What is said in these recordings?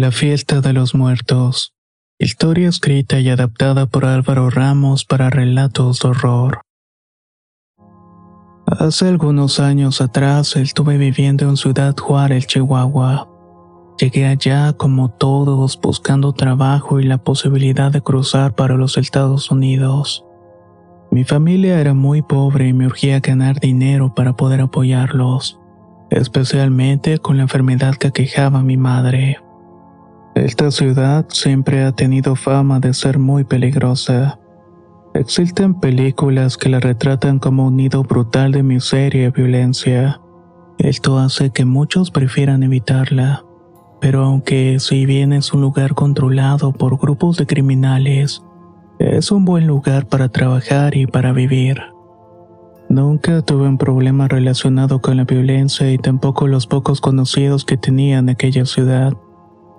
La fiesta de los muertos. Historia escrita y adaptada por Álvaro Ramos para relatos de horror. Hace algunos años atrás estuve viviendo en Ciudad Juárez, Chihuahua. Llegué allá como todos buscando trabajo y la posibilidad de cruzar para los Estados Unidos. Mi familia era muy pobre y me urgía ganar dinero para poder apoyarlos, especialmente con la enfermedad que aquejaba a mi madre. Esta ciudad siempre ha tenido fama de ser muy peligrosa. Existen películas que la retratan como un nido brutal de miseria y violencia. Esto hace que muchos prefieran evitarla. Pero aunque si bien es un lugar controlado por grupos de criminales, es un buen lugar para trabajar y para vivir. Nunca tuve un problema relacionado con la violencia y tampoco los pocos conocidos que tenía en aquella ciudad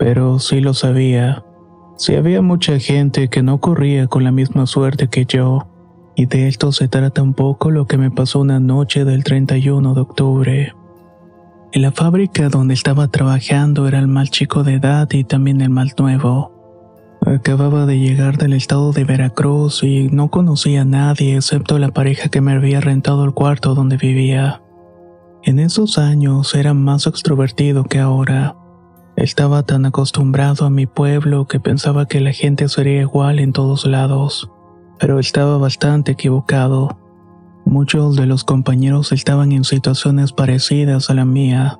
pero sí lo sabía. Si había mucha gente que no corría con la misma suerte que yo, y de esto se trata un poco lo que me pasó una noche del 31 de octubre. En la fábrica donde estaba trabajando era el mal chico de edad y también el mal nuevo. Acababa de llegar del estado de Veracruz y no conocía a nadie excepto la pareja que me había rentado el cuarto donde vivía. En esos años era más extrovertido que ahora. Estaba tan acostumbrado a mi pueblo que pensaba que la gente sería igual en todos lados, pero estaba bastante equivocado. Muchos de los compañeros estaban en situaciones parecidas a la mía,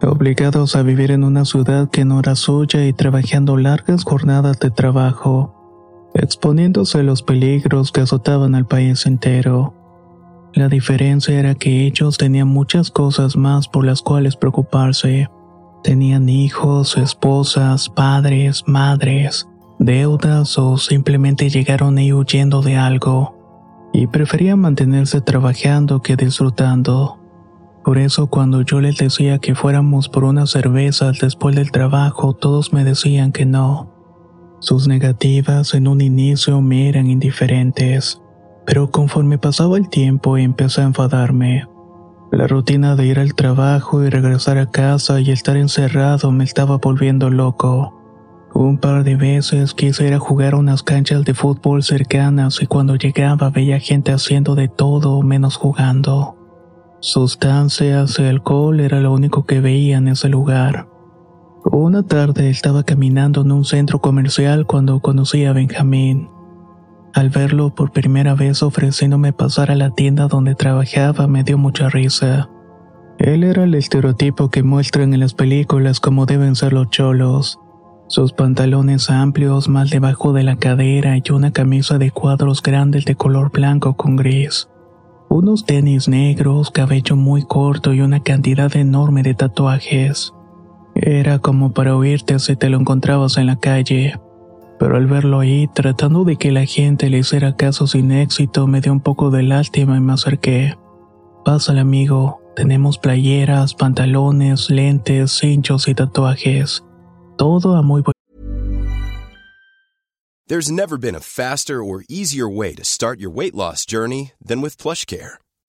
obligados a vivir en una ciudad que no era suya y trabajando largas jornadas de trabajo, exponiéndose a los peligros que azotaban al país entero. La diferencia era que ellos tenían muchas cosas más por las cuales preocuparse Tenían hijos, esposas, padres, madres, deudas o simplemente llegaron ahí huyendo de algo y preferían mantenerse trabajando que disfrutando. Por eso cuando yo les decía que fuéramos por unas cervezas después del trabajo, todos me decían que no. Sus negativas en un inicio me eran indiferentes, pero conforme pasaba el tiempo empecé a enfadarme. La rutina de ir al trabajo y regresar a casa y estar encerrado me estaba volviendo loco. Un par de veces quise ir a jugar a unas canchas de fútbol cercanas y cuando llegaba veía gente haciendo de todo menos jugando. Sustancias y alcohol era lo único que veía en ese lugar. Una tarde estaba caminando en un centro comercial cuando conocí a Benjamín. Al verlo por primera vez ofreciéndome pasar a la tienda donde trabajaba me dio mucha risa. Él era el estereotipo que muestran en las películas como deben ser los cholos. Sus pantalones amplios mal debajo de la cadera y una camisa de cuadros grandes de color blanco con gris. Unos tenis negros, cabello muy corto y una cantidad enorme de tatuajes. Era como para oírte si te lo encontrabas en la calle pero al verlo ahí, tratando de que la gente le hiciera caso sin éxito, me dio un poco de lástima y me acerqué. Pásale amigo, tenemos playeras, pantalones, lentes, cinchos y tatuajes. Todo a muy buen There's never been a faster or easier way to start your weight loss journey than with PlushCare.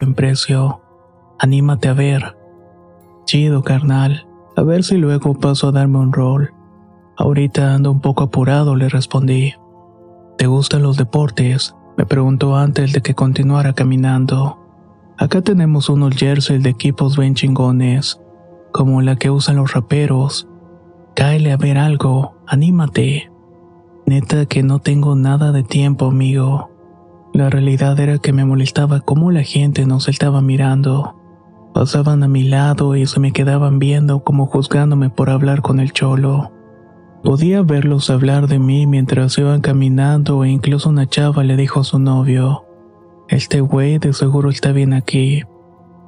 En precio, anímate a ver. Chido, carnal. A ver si luego paso a darme un rol. Ahorita ando un poco apurado, le respondí. ¿Te gustan los deportes? Me preguntó antes de que continuara caminando. Acá tenemos unos jerseys de equipos bien chingones, como la que usan los raperos. Cáele a ver algo, anímate. Neta que no tengo nada de tiempo, amigo. La realidad era que me molestaba cómo la gente nos estaba mirando. Pasaban a mi lado y se me quedaban viendo como juzgándome por hablar con el cholo. Podía verlos hablar de mí mientras iban caminando e incluso una chava le dijo a su novio, Este güey de seguro está bien aquí,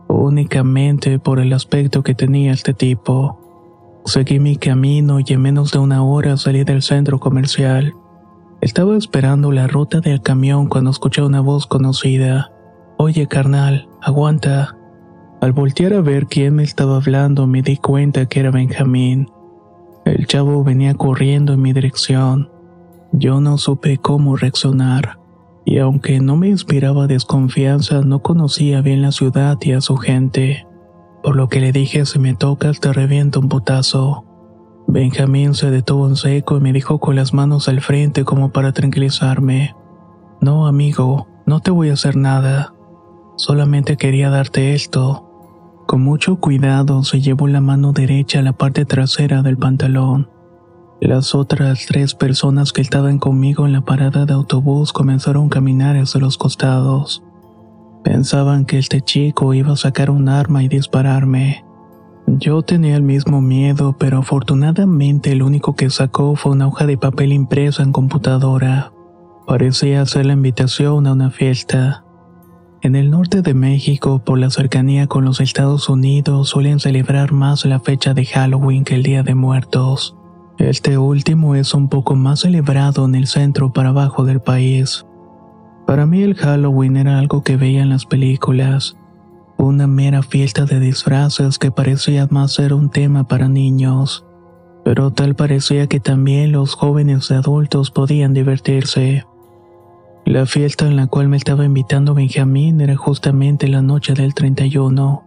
únicamente por el aspecto que tenía este tipo. Seguí mi camino y en menos de una hora salí del centro comercial. Estaba esperando la ruta del camión cuando escuché una voz conocida. Oye, carnal, aguanta. Al voltear a ver quién me estaba hablando me di cuenta que era Benjamín. El chavo venía corriendo en mi dirección. Yo no supe cómo reaccionar, y aunque no me inspiraba desconfianza, no conocía bien la ciudad y a su gente por lo que le dije si me tocas te reviento un putazo. Benjamín se detuvo en seco y me dijo con las manos al frente como para tranquilizarme. No, amigo, no te voy a hacer nada. Solamente quería darte esto. Con mucho cuidado se llevó la mano derecha a la parte trasera del pantalón. Las otras tres personas que estaban conmigo en la parada de autobús comenzaron a caminar hacia los costados. Pensaban que este chico iba a sacar un arma y dispararme. Yo tenía el mismo miedo, pero afortunadamente el único que sacó fue una hoja de papel impresa en computadora. Parecía ser la invitación a una fiesta. En el norte de México, por la cercanía con los Estados Unidos, suelen celebrar más la fecha de Halloween que el Día de Muertos. Este último es un poco más celebrado en el centro para abajo del país. Para mí el Halloween era algo que veía en las películas, una mera fiesta de disfraces que parecía más ser un tema para niños, pero tal parecía que también los jóvenes y adultos podían divertirse. La fiesta en la cual me estaba invitando Benjamín era justamente la noche del 31.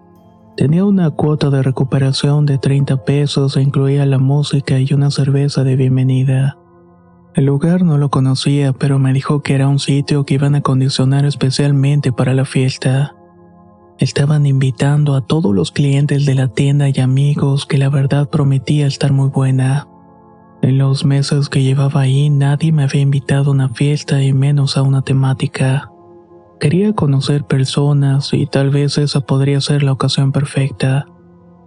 Tenía una cuota de recuperación de 30 pesos e incluía la música y una cerveza de bienvenida. El lugar no lo conocía, pero me dijo que era un sitio que iban a condicionar especialmente para la fiesta. Estaban invitando a todos los clientes de la tienda y amigos que la verdad prometía estar muy buena. En los meses que llevaba ahí nadie me había invitado a una fiesta y menos a una temática. Quería conocer personas y tal vez esa podría ser la ocasión perfecta.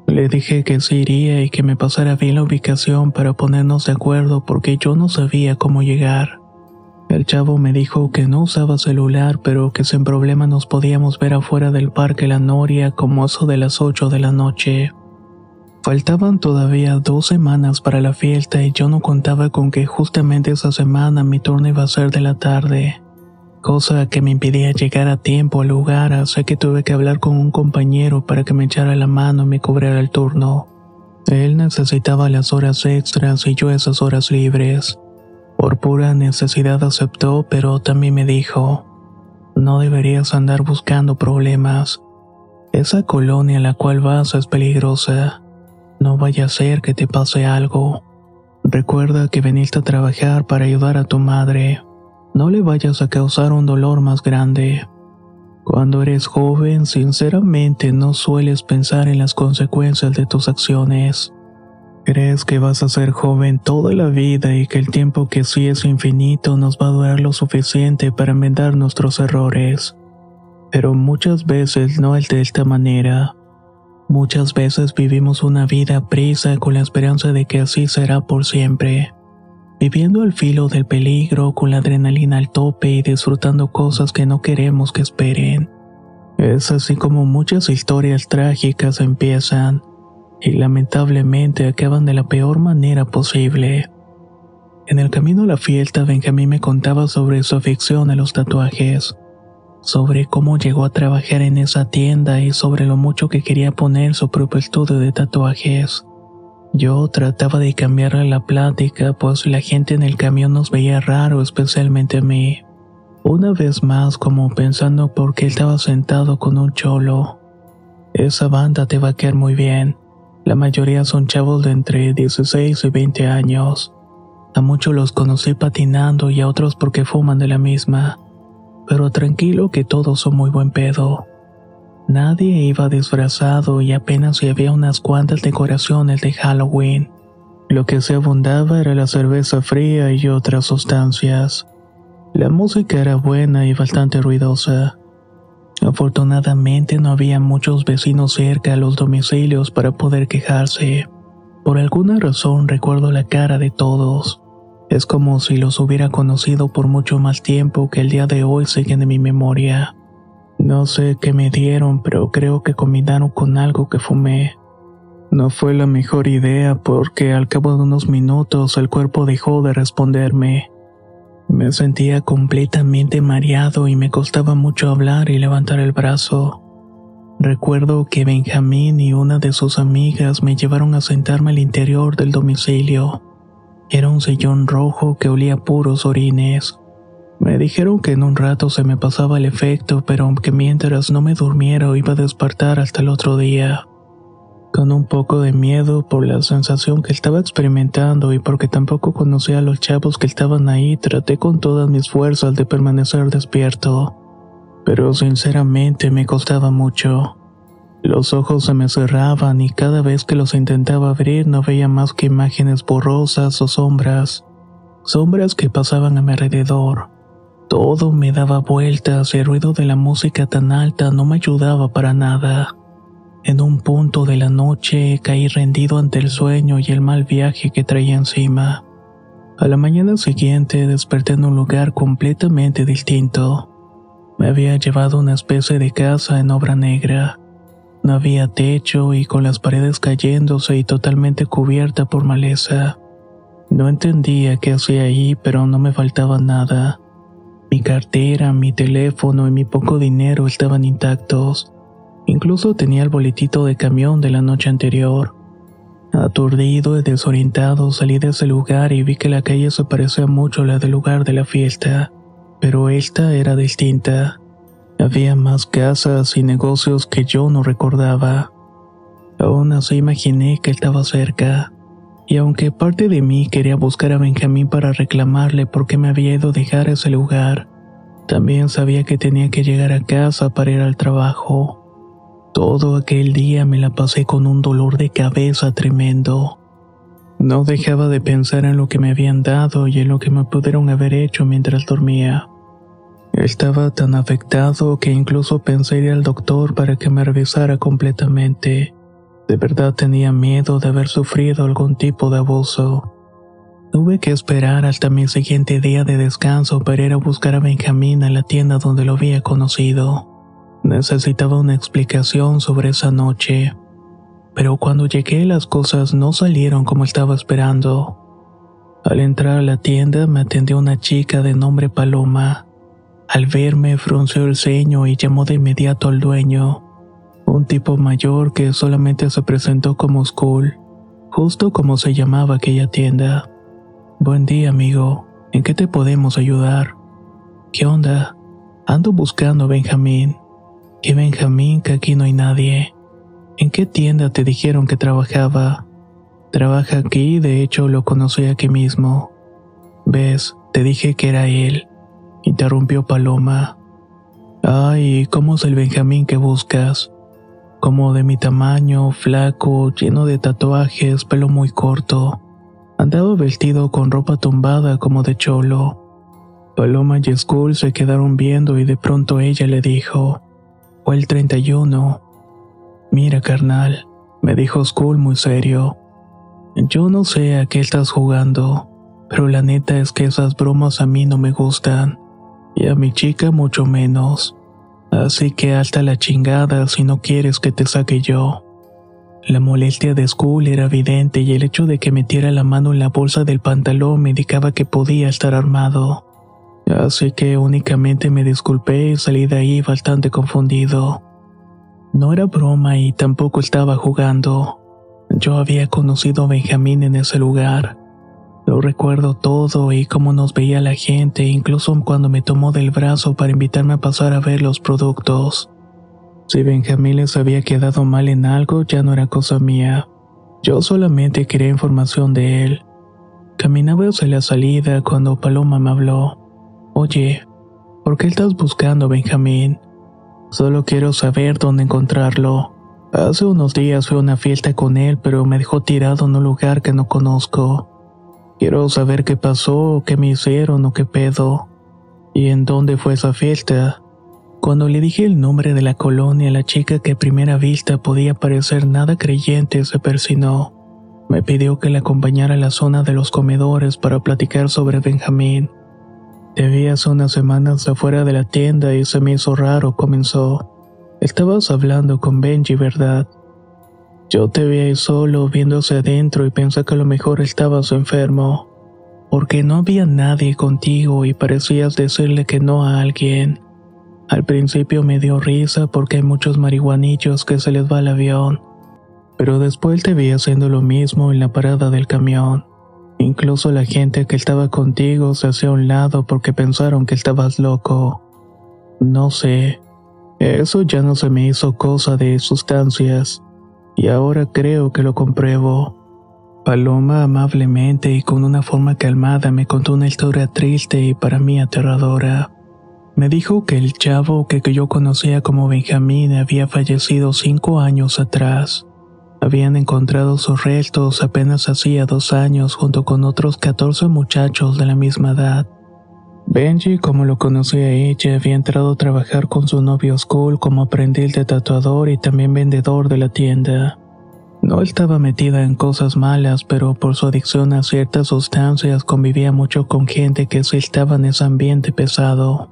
Le dije que sí iría y que me pasara bien la ubicación para ponernos de acuerdo porque yo no sabía cómo llegar. El chavo me dijo que no usaba celular, pero que sin problema nos podíamos ver afuera del parque La Noria como eso de las 8 de la noche. Faltaban todavía dos semanas para la fiesta y yo no contaba con que justamente esa semana mi turno iba a ser de la tarde cosa que me impedía llegar a tiempo al lugar, así que tuve que hablar con un compañero para que me echara la mano y me cubriera el turno. Él necesitaba las horas extras y yo esas horas libres. Por pura necesidad aceptó, pero también me dijo, No deberías andar buscando problemas. Esa colonia a la cual vas es peligrosa. No vaya a ser que te pase algo. Recuerda que viniste a trabajar para ayudar a tu madre. No le vayas a causar un dolor más grande. Cuando eres joven, sinceramente no sueles pensar en las consecuencias de tus acciones. Crees que vas a ser joven toda la vida y que el tiempo que sí es infinito nos va a durar lo suficiente para enmendar nuestros errores. Pero muchas veces no es de esta manera. Muchas veces vivimos una vida prisa con la esperanza de que así será por siempre. Viviendo al filo del peligro con la adrenalina al tope y disfrutando cosas que no queremos que esperen. Es así como muchas historias trágicas empiezan y lamentablemente acaban de la peor manera posible. En el camino a la fiesta, Benjamín me contaba sobre su afición a los tatuajes, sobre cómo llegó a trabajar en esa tienda y sobre lo mucho que quería poner su propio estudio de tatuajes. Yo trataba de cambiarle la plática, pues la gente en el camión nos veía raro, especialmente a mí. Una vez más, como pensando por qué estaba sentado con un cholo. Esa banda te va a quedar muy bien. La mayoría son chavos de entre 16 y 20 años. A muchos los conocí patinando y a otros porque fuman de la misma. Pero tranquilo que todos son muy buen pedo. Nadie iba disfrazado y apenas había unas cuantas decoraciones de Halloween. Lo que se abundaba era la cerveza fría y otras sustancias. La música era buena y bastante ruidosa. Afortunadamente no había muchos vecinos cerca a los domicilios para poder quejarse. Por alguna razón recuerdo la cara de todos. Es como si los hubiera conocido por mucho más tiempo que el día de hoy siguen en mi memoria. No sé qué me dieron, pero creo que combinaron con algo que fumé. No fue la mejor idea porque al cabo de unos minutos el cuerpo dejó de responderme. Me sentía completamente mareado y me costaba mucho hablar y levantar el brazo. Recuerdo que Benjamín y una de sus amigas me llevaron a sentarme al interior del domicilio. Era un sillón rojo que olía puros orines. Me dijeron que en un rato se me pasaba el efecto, pero que mientras no me durmiera iba a despertar hasta el otro día con un poco de miedo por la sensación que estaba experimentando y porque tampoco conocía a los chavos que estaban ahí, traté con todas mis fuerzas de permanecer despierto. Pero sinceramente me costaba mucho. Los ojos se me cerraban y cada vez que los intentaba abrir no veía más que imágenes borrosas o sombras. Sombras que pasaban a mi alrededor. Todo me daba vueltas y el ruido de la música tan alta no me ayudaba para nada. En un punto de la noche caí rendido ante el sueño y el mal viaje que traía encima. A la mañana siguiente desperté en un lugar completamente distinto. Me había llevado una especie de casa en obra negra. No había techo y con las paredes cayéndose y totalmente cubierta por maleza. No entendía qué hacía ahí, pero no me faltaba nada. Mi cartera, mi teléfono y mi poco dinero estaban intactos Incluso tenía el boletito de camión de la noche anterior. Aturdido y desorientado salí de ese lugar y vi que la calle se parecía mucho a la del lugar de la fiesta, pero esta era distinta. Había más casas y negocios que yo no recordaba. Aún así imaginé que estaba cerca, y aunque parte de mí quería buscar a Benjamín para reclamarle por qué me había ido a dejar ese lugar, también sabía que tenía que llegar a casa para ir al trabajo. Todo aquel día me la pasé con un dolor de cabeza tremendo. No dejaba de pensar en lo que me habían dado y en lo que me pudieron haber hecho mientras dormía. Estaba tan afectado que incluso pensé ir al doctor para que me revisara completamente. De verdad tenía miedo de haber sufrido algún tipo de abuso. Tuve que esperar hasta mi siguiente día de descanso para ir a buscar a Benjamín a la tienda donde lo había conocido. Necesitaba una explicación sobre esa noche, pero cuando llegué las cosas no salieron como estaba esperando. Al entrar a la tienda me atendió una chica de nombre Paloma. Al verme frunció el ceño y llamó de inmediato al dueño, un tipo mayor que solamente se presentó como School, justo como se llamaba aquella tienda. Buen día, amigo. ¿En qué te podemos ayudar? ¿Qué onda? Ando buscando a Benjamín. ¿Qué Benjamín? Que aquí no hay nadie. ¿En qué tienda te dijeron que trabajaba? Trabaja aquí, de hecho lo conocí aquí mismo. Ves, te dije que era él. Interrumpió Paloma. Ay, ¿cómo es el Benjamín que buscas? Como de mi tamaño, flaco, lleno de tatuajes, pelo muy corto. Andaba vestido con ropa tumbada como de cholo. Paloma y Skull se quedaron viendo y de pronto ella le dijo, fue el 31. Mira, carnal, me dijo Skull muy serio. Yo no sé a qué estás jugando, pero la neta es que esas bromas a mí no me gustan, y a mi chica mucho menos. Así que hasta la chingada si no quieres que te saque yo. La molestia de Skull era evidente y el hecho de que metiera la mano en la bolsa del pantalón me indicaba que podía estar armado. Así que únicamente me disculpé y salí de ahí bastante confundido. No era broma y tampoco estaba jugando. Yo había conocido a Benjamín en ese lugar. Lo recuerdo todo y cómo nos veía la gente, incluso cuando me tomó del brazo para invitarme a pasar a ver los productos. Si Benjamín les había quedado mal en algo, ya no era cosa mía. Yo solamente quería información de él. Caminaba hacia la salida cuando Paloma me habló. Oye, ¿por qué estás buscando Benjamín? Solo quiero saber dónde encontrarlo. Hace unos días fui a una fiesta con él, pero me dejó tirado en un lugar que no conozco. Quiero saber qué pasó, qué me hicieron o qué pedo. ¿Y en dónde fue esa fiesta? Cuando le dije el nombre de la colonia, la chica que a primera vista podía parecer nada creyente se persinó. Me pidió que la acompañara a la zona de los comedores para platicar sobre Benjamín. Te vi hace unas semanas afuera de la tienda y se me hizo raro, comenzó. Estabas hablando con Benji, ¿verdad? Yo te vi ahí solo viéndose adentro y pensé que a lo mejor estabas enfermo, porque no había nadie contigo y parecías decirle que no a alguien. Al principio me dio risa porque hay muchos marihuanillos que se les va el avión, pero después te vi haciendo lo mismo en la parada del camión. Incluso la gente que estaba contigo se hacía a un lado porque pensaron que estabas loco. No sé, eso ya no se me hizo cosa de sustancias, y ahora creo que lo compruebo. Paloma amablemente y con una forma calmada me contó una historia triste y para mí aterradora. Me dijo que el chavo que yo conocía como Benjamín había fallecido cinco años atrás. Habían encontrado sus restos apenas hacía dos años junto con otros 14 muchachos de la misma edad. Benji, como lo conocía ella, había entrado a trabajar con su novio Skull como aprendiz de tatuador y también vendedor de la tienda. No estaba metida en cosas malas, pero por su adicción a ciertas sustancias convivía mucho con gente que se estaba en ese ambiente pesado.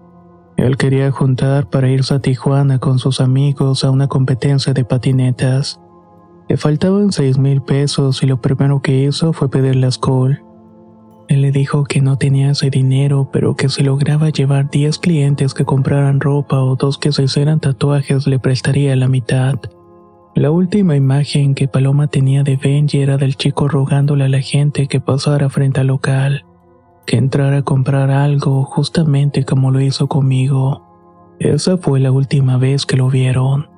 Él quería juntar para irse a Tijuana con sus amigos a una competencia de patinetas. Le faltaban seis mil pesos y lo primero que hizo fue pedirle a Skull. Él le dijo que no tenía ese dinero, pero que si lograba llevar 10 clientes que compraran ropa o dos que se hicieran tatuajes le prestaría la mitad. La última imagen que Paloma tenía de Benji era del chico rogándole a la gente que pasara frente al local que entrara a comprar algo justamente como lo hizo conmigo. Esa fue la última vez que lo vieron.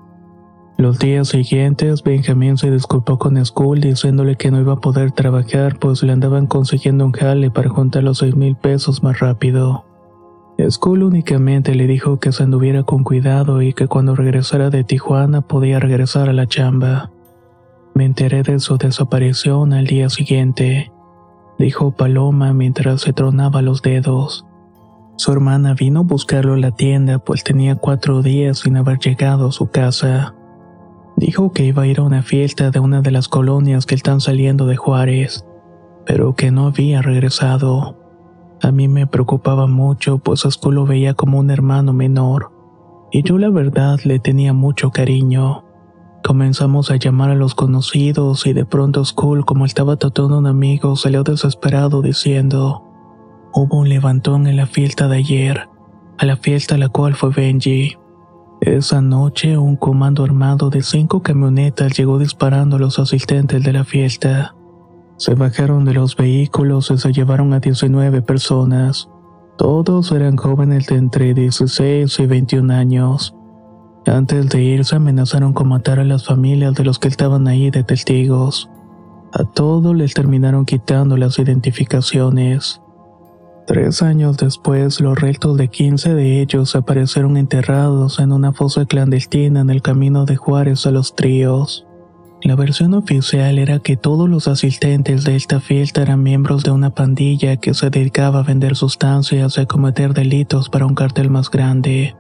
Los días siguientes, Benjamín se disculpó con Skull diciéndole que no iba a poder trabajar pues le andaban consiguiendo un jale para juntar los seis mil pesos más rápido. Skull únicamente le dijo que se anduviera con cuidado y que cuando regresara de Tijuana podía regresar a la chamba. Me enteré de su desaparición al día siguiente dijo Paloma mientras se tronaba los dedos. Su hermana vino a buscarlo a la tienda pues tenía cuatro días sin haber llegado a su casa. Dijo que iba a ir a una fiesta de una de las colonias que están saliendo de Juárez, pero que no había regresado. A mí me preocupaba mucho pues a lo veía como un hermano menor, y yo la verdad le tenía mucho cariño. Comenzamos a llamar a los conocidos y de pronto Skull, como estaba tratando a un amigo, salió desesperado diciendo, hubo un levantón en la fiesta de ayer, a la fiesta a la cual fue Benji. Esa noche un comando armado de cinco camionetas llegó disparando a los asistentes de la fiesta. Se bajaron de los vehículos y se llevaron a 19 personas. Todos eran jóvenes de entre 16 y 21 años. Antes de irse amenazaron con matar a las familias de los que estaban ahí de testigos. A todos les terminaron quitando las identificaciones. Tres años después, los restos de 15 de ellos aparecieron enterrados en una fosa clandestina en el camino de Juárez a los Tríos. La versión oficial era que todos los asistentes de esta fiesta eran miembros de una pandilla que se dedicaba a vender sustancias y a cometer delitos para un cartel más grande,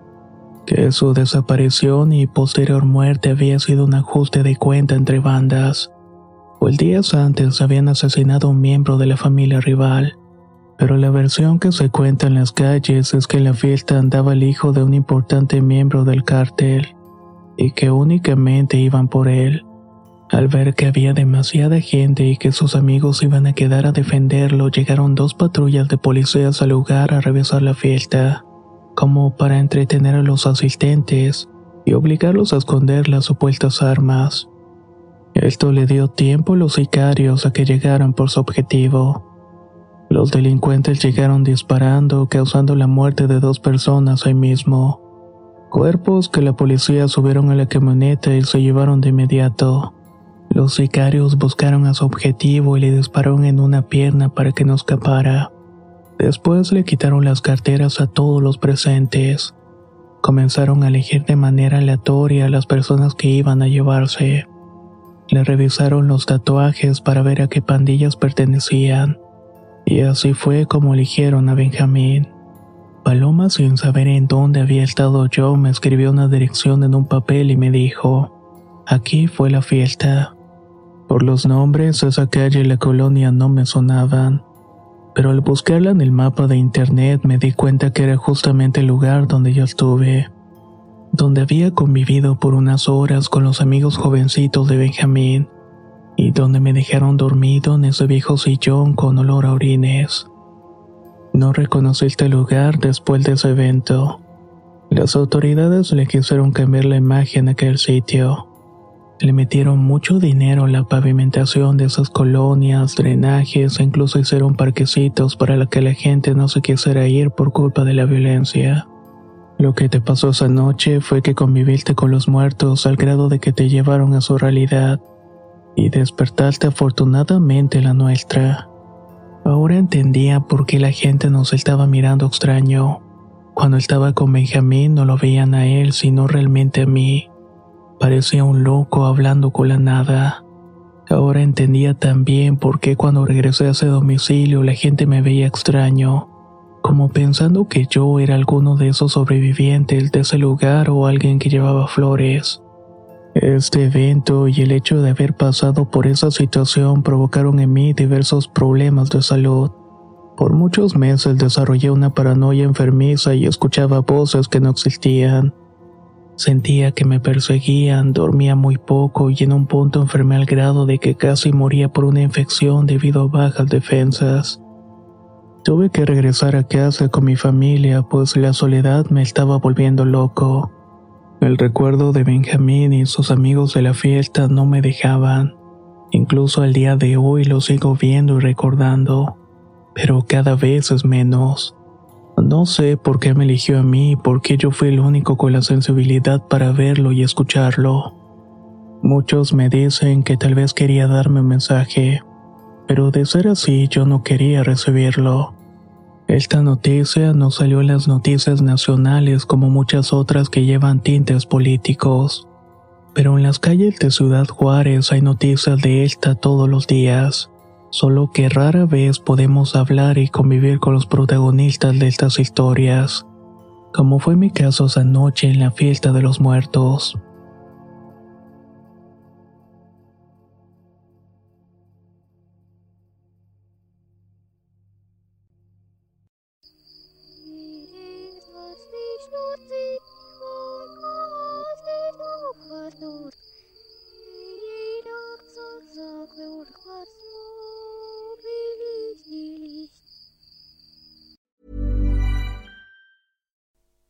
que su desaparición y posterior muerte había sido un ajuste de cuenta entre bandas, pues días antes habían asesinado a un miembro de la familia rival. Pero la versión que se cuenta en las calles es que en la fiesta andaba el hijo de un importante miembro del cártel y que únicamente iban por él. Al ver que había demasiada gente y que sus amigos iban a quedar a defenderlo, llegaron dos patrullas de policías al lugar a revisar la fiesta, como para entretener a los asistentes y obligarlos a esconder las supuestas armas. Esto le dio tiempo a los sicarios a que llegaran por su objetivo. Los delincuentes llegaron disparando, causando la muerte de dos personas ahí mismo. Cuerpos que la policía subieron a la camioneta y se llevaron de inmediato. Los sicarios buscaron a su objetivo y le dispararon en una pierna para que no escapara. Después le quitaron las carteras a todos los presentes. Comenzaron a elegir de manera aleatoria a las personas que iban a llevarse. Le revisaron los tatuajes para ver a qué pandillas pertenecían. Y así fue como eligieron a Benjamín. Paloma, sin saber en dónde había estado yo, me escribió una dirección en un papel y me dijo, aquí fue la fiesta. Por los nombres, esa calle y la colonia no me sonaban, pero al buscarla en el mapa de internet me di cuenta que era justamente el lugar donde yo estuve, donde había convivido por unas horas con los amigos jovencitos de Benjamín, y donde me dejaron dormido en ese viejo sillón con olor a orines. No reconocí este lugar después de ese evento. Las autoridades le quisieron cambiar la imagen a aquel sitio le metieron mucho dinero a la pavimentación de esas colonias, drenajes e incluso hicieron parquecitos para que la gente no se quisiera ir por culpa de la violencia. Lo que te pasó esa noche fue que conviviste con los muertos al grado de que te llevaron a su realidad y despertaste afortunadamente la nuestra. Ahora entendía por qué la gente nos estaba mirando extraño. Cuando estaba con Benjamín no lo veían a él sino realmente a mí. Parecía un loco hablando con la nada. Ahora entendía también por qué cuando regresé a ese domicilio la gente me veía extraño, como pensando que yo era alguno de esos sobrevivientes de ese lugar o alguien que llevaba flores. Este evento y el hecho de haber pasado por esa situación provocaron en mí diversos problemas de salud. Por muchos meses desarrollé una paranoia enfermiza y escuchaba voces que no existían. Sentía que me perseguían, dormía muy poco y en un punto enfermé al grado de que casi moría por una infección debido a bajas defensas. Tuve que regresar a casa con mi familia pues la soledad me estaba volviendo loco. El recuerdo de Benjamín y sus amigos de la fiesta no me dejaban. Incluso al día de hoy lo sigo viendo y recordando, pero cada vez es menos. No sé por qué me eligió a mí y por qué yo fui el único con la sensibilidad para verlo y escucharlo. Muchos me dicen que tal vez quería darme un mensaje, pero de ser así yo no quería recibirlo. Esta noticia no salió en las noticias nacionales como muchas otras que llevan tintes políticos, pero en las calles de Ciudad Juárez hay noticias de esta todos los días solo que rara vez podemos hablar y convivir con los protagonistas de estas historias, como fue mi caso esa noche en la fiesta de los muertos.